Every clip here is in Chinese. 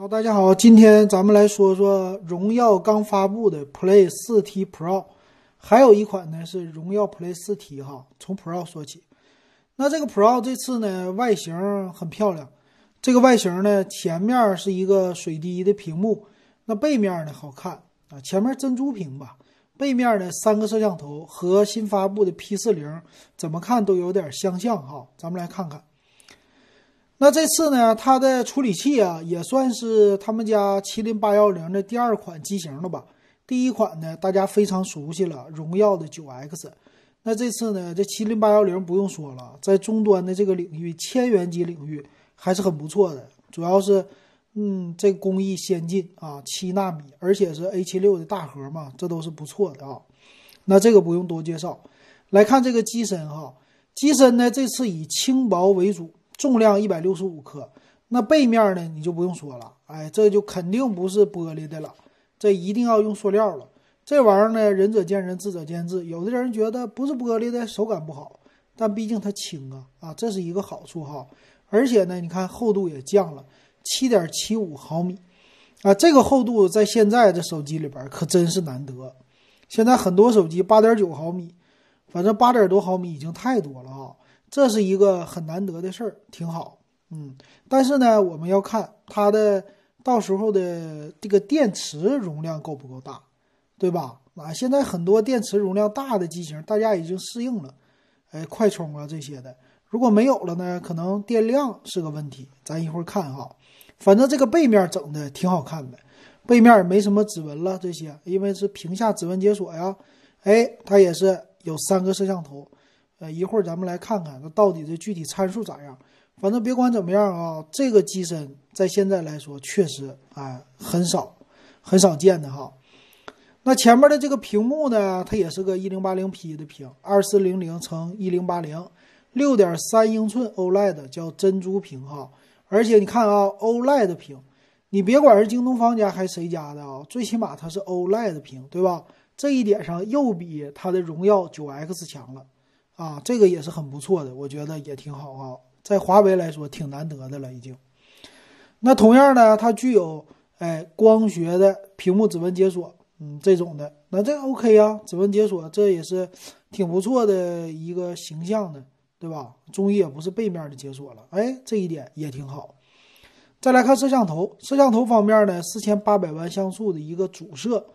好，大家好，今天咱们来说说荣耀刚发布的 Play 4T Pro，还有一款呢是荣耀 Play 4T 哈。从 Pro 说起，那这个 Pro 这次呢外形很漂亮，这个外形呢前面是一个水滴的屏幕，那背面呢好看啊，前面珍珠屏吧，背面呢三个摄像头和新发布的 P40 怎么看都有点相像哈。咱们来看看。那这次呢，它的处理器啊，也算是他们家麒麟八幺零的第二款机型了吧？第一款呢，大家非常熟悉了，荣耀的九 X。那这次呢，这麒麟八幺零不用说了，在终端的这个领域，千元机领域还是很不错的。主要是，嗯，这工艺先进啊，七纳米，而且是 A 七六的大核嘛，这都是不错的啊。那这个不用多介绍，来看这个机身哈，机身呢，这次以轻薄为主。重量一百六十五克，那背面呢？你就不用说了，哎，这就肯定不是玻璃的了，这一定要用塑料了。这玩意儿呢，仁者见仁，智者见智。有的人觉得不是玻璃的，手感不好，但毕竟它轻啊，啊，这是一个好处哈。而且呢，你看厚度也降了七点七五毫米，啊，这个厚度在现在这手机里边可真是难得。现在很多手机八点九毫米，反正八点多毫米已经太多了啊。这是一个很难得的事儿，挺好，嗯，但是呢，我们要看它的到时候的这个电池容量够不够大，对吧？啊，现在很多电池容量大的机型，大家已经适应了，哎，快充啊这些的，如果没有了呢，可能电量是个问题。咱一会儿看哈，反正这个背面整的挺好看的，背面没什么指纹了这些，因为是屏下指纹解锁呀，哎，它也是有三个摄像头。呃，一会儿咱们来看看，那到底这具体参数咋样？反正别管怎么样啊，这个机身在现在来说确实啊很少，很少见的哈。那前面的这个屏幕呢，它也是个一零八零 P 的屏，二四零零乘一零八零，六点三英寸 OLED 叫珍珠屏哈。而且你看啊，OLED 屏，你别管是京东方家还是谁家的啊，最起码它是 OLED 屏，对吧？这一点上又比它的荣耀九 X 强了。啊，这个也是很不错的，我觉得也挺好啊，在华为来说挺难得的了已经。那同样呢，它具有哎光学的屏幕指纹解锁，嗯，这种的，那这 OK 啊，指纹解锁这也是挺不错的一个形象的，对吧？终于也不是背面的解锁了，哎，这一点也挺好。再来看摄像头，摄像头方面呢，四千八百万像素的一个主摄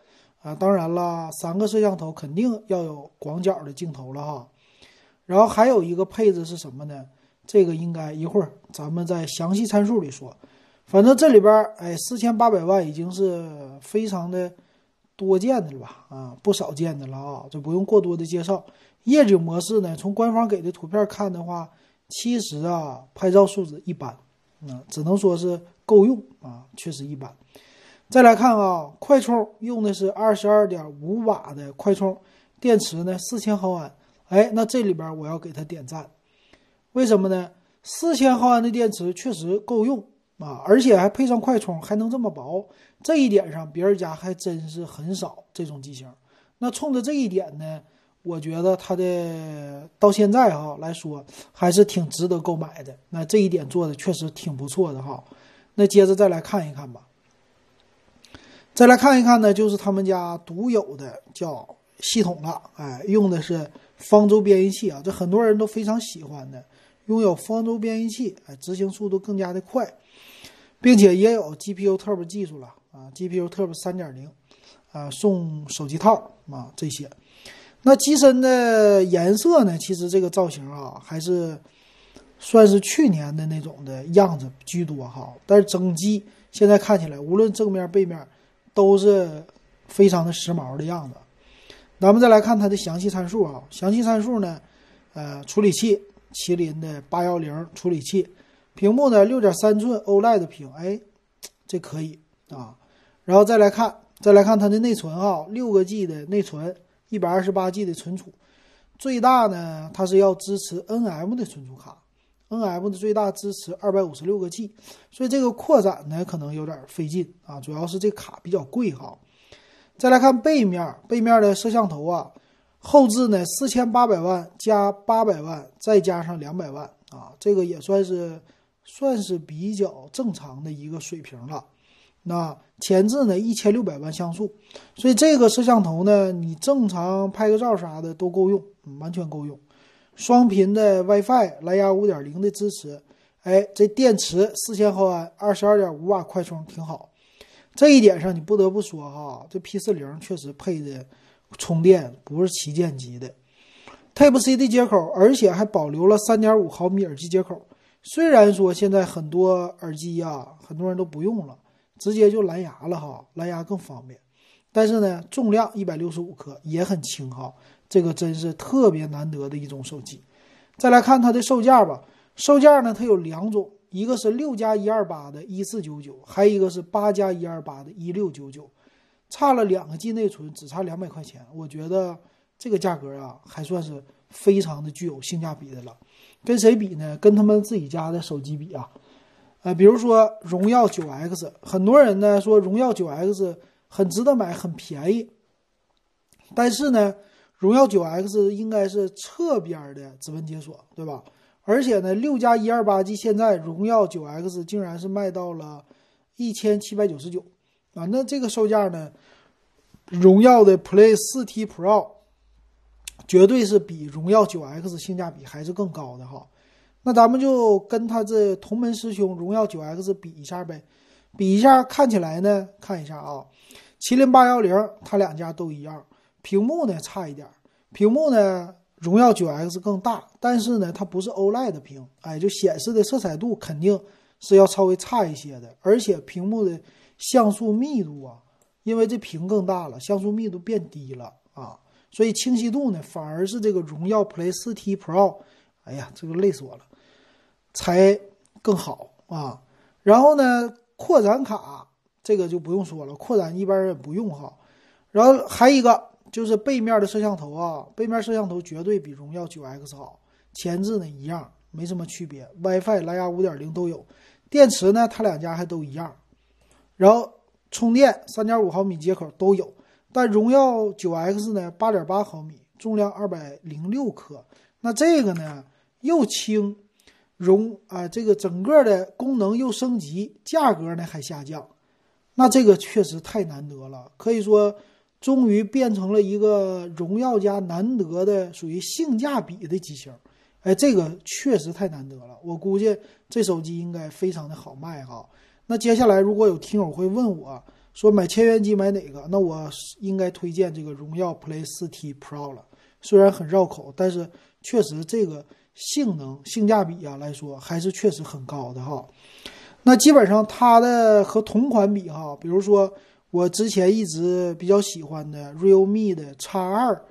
啊，当然了，三个摄像头肯定要有广角的镜头了哈。然后还有一个配置是什么呢？这个应该一会儿咱们在详细参数里说。反正这里边，哎，四千八百万已经是非常的多见的了吧？啊，不少见的了啊，就不用过多的介绍。夜景模式呢，从官方给的图片看的话，其实啊，拍照素质一般，嗯，只能说是够用啊，确实一般。再来看啊，快充用的是二十二点五瓦的快充，电池呢四千毫安。哎，那这里边我要给他点赞，为什么呢？四千毫安的电池确实够用啊，而且还配上快充，还能这么薄，这一点上别人家还真是很少这种机型。那冲着这一点呢，我觉得它的到现在哈来说还是挺值得购买的。那这一点做的确实挺不错的哈。那接着再来看一看吧，再来看一看呢，就是他们家独有的叫系统了，哎，用的是。方舟编译器啊，这很多人都非常喜欢的，拥有方舟编译器，哎，执行速度更加的快，并且也有 GPU Turbo 技术了啊，GPU Turbo 三点零，啊，送手机套啊这些。那机身的颜色呢？其实这个造型啊，还是算是去年的那种的样子居多哈。但是整机现在看起来，无论正面背面，都是非常的时髦的样子。咱们再来看它的详细参数啊，详细参数呢，呃，处理器麒麟的八幺零处理器，屏幕呢六点三寸 OLED 屏，哎，这可以啊。然后再来看，再来看它的内存啊，六个 G 的内存，一百二十八 G 的存储，最大呢它是要支持 NM 的存储卡，NM 的最大支持二百五十六个 G，所以这个扩展呢可能有点费劲啊，主要是这卡比较贵哈。再来看背面，背面的摄像头啊，后置呢四千八百万加八百万，再加上两百万啊，这个也算是算是比较正常的一个水平了。那前置呢一千六百万像素，所以这个摄像头呢，你正常拍个照啥的都够用，完全够用。双频的 WiFi，蓝牙五点零的支持，哎，这电池四千毫安，二十二点五瓦快充挺好。这一点上你不得不说哈，这 P 四零确实配的充电不是旗舰级的。Type C 的接口，而且还保留了三点五毫米耳机接口。虽然说现在很多耳机呀，很多人都不用了，直接就蓝牙了哈，蓝牙更方便。但是呢，重量一百六十五克，也很轻哈。这个真是特别难得的一种手机。再来看它的售价吧，售价呢，它有两种，一个是六加一二八的一四九九，还有一个是八加一二八的一六九九，差了两个 G 内存，只差两百块钱。我觉得这个价格啊，还算是非常的具有性价比的了。跟谁比呢？跟他们自己家的手机比啊，呃，比如说荣耀九 X，很多人呢说荣耀九 X 很值得买，很便宜，但是呢。荣耀九 X 应该是侧边的指纹解锁，对吧？而且呢，六加一二八 G 现在荣耀九 X 竟然是卖到了一千七百九十九啊！那这个售价呢，荣耀的 Play 四 T Pro 绝对是比荣耀九 X 性价比还是更高的哈。那咱们就跟它这同门师兄荣耀九 X 比一下呗，比一下看起来呢，看一下啊，麒麟八幺零它两家都一样。屏幕呢差一点，屏幕呢荣耀九 X 更大，但是呢它不是 OLED 的屏，哎，就显示的色彩度肯定是要稍微差一些的，而且屏幕的像素密度啊，因为这屏更大了，像素密度变低了啊，所以清晰度呢反而是这个荣耀 Play 四 T Pro，哎呀，这个累死我了，才更好啊。然后呢扩展卡这个就不用说了，扩展一般人也不用哈。然后还一个。就是背面的摄像头啊，背面摄像头绝对比荣耀九 X 好，前置呢一样，没什么区别，WiFi、蓝牙五点零都有，电池呢它两家还都一样，然后充电三点五毫米接口都有，但荣耀九 X 呢八点八毫米，重量二百零六克，那这个呢又轻，容啊这个整个的功能又升级，价格呢还下降，那这个确实太难得了，可以说。终于变成了一个荣耀家难得的属于性价比的机型，哎，这个确实太难得了。我估计这手机应该非常的好卖哈。那接下来如果有听友会问我说买千元机买哪个，那我应该推荐这个荣耀 Play 4T Pro 了。虽然很绕口，但是确实这个性能性价比啊来说还是确实很高的哈。那基本上它的和同款比哈，比如说。我之前一直比较喜欢的 Realme 的 X 二，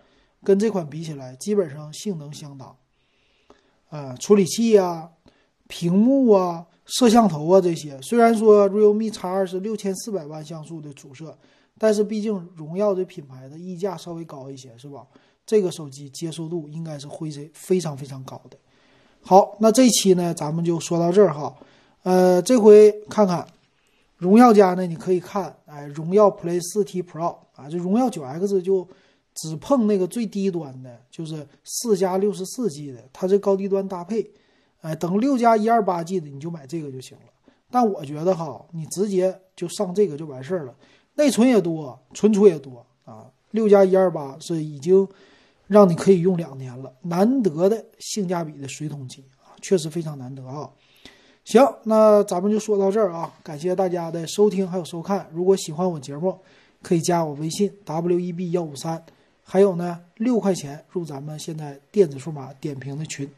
跟这款比起来，基本上性能相当。呃，处理器啊、屏幕啊、摄像头啊这些，虽然说 Realme X 二是六千四百万像素的主摄，但是毕竟荣耀这品牌的溢价稍微高一些，是吧？这个手机接受度应该是会是非常非常高的。好，那这期呢，咱们就说到这儿哈。呃，这回看看。荣耀家呢，你可以看，哎，荣耀 Play 4T Pro 啊，这荣耀 9X 就只碰那个最低端的，就是四加六十四 G 的，它这高低端搭配，哎，等六加一二八 G 的你就买这个就行了。但我觉得哈，你直接就上这个就完事儿了，内存也多，存储也多啊，六加一二八是已经让你可以用两年了，难得的性价比的水桶机啊，确实非常难得啊。行，那咱们就说到这儿啊！感谢大家的收听还有收看。如果喜欢我节目，可以加我微信 w e b 幺五三，还有呢六块钱入咱们现在电子数码点评的群。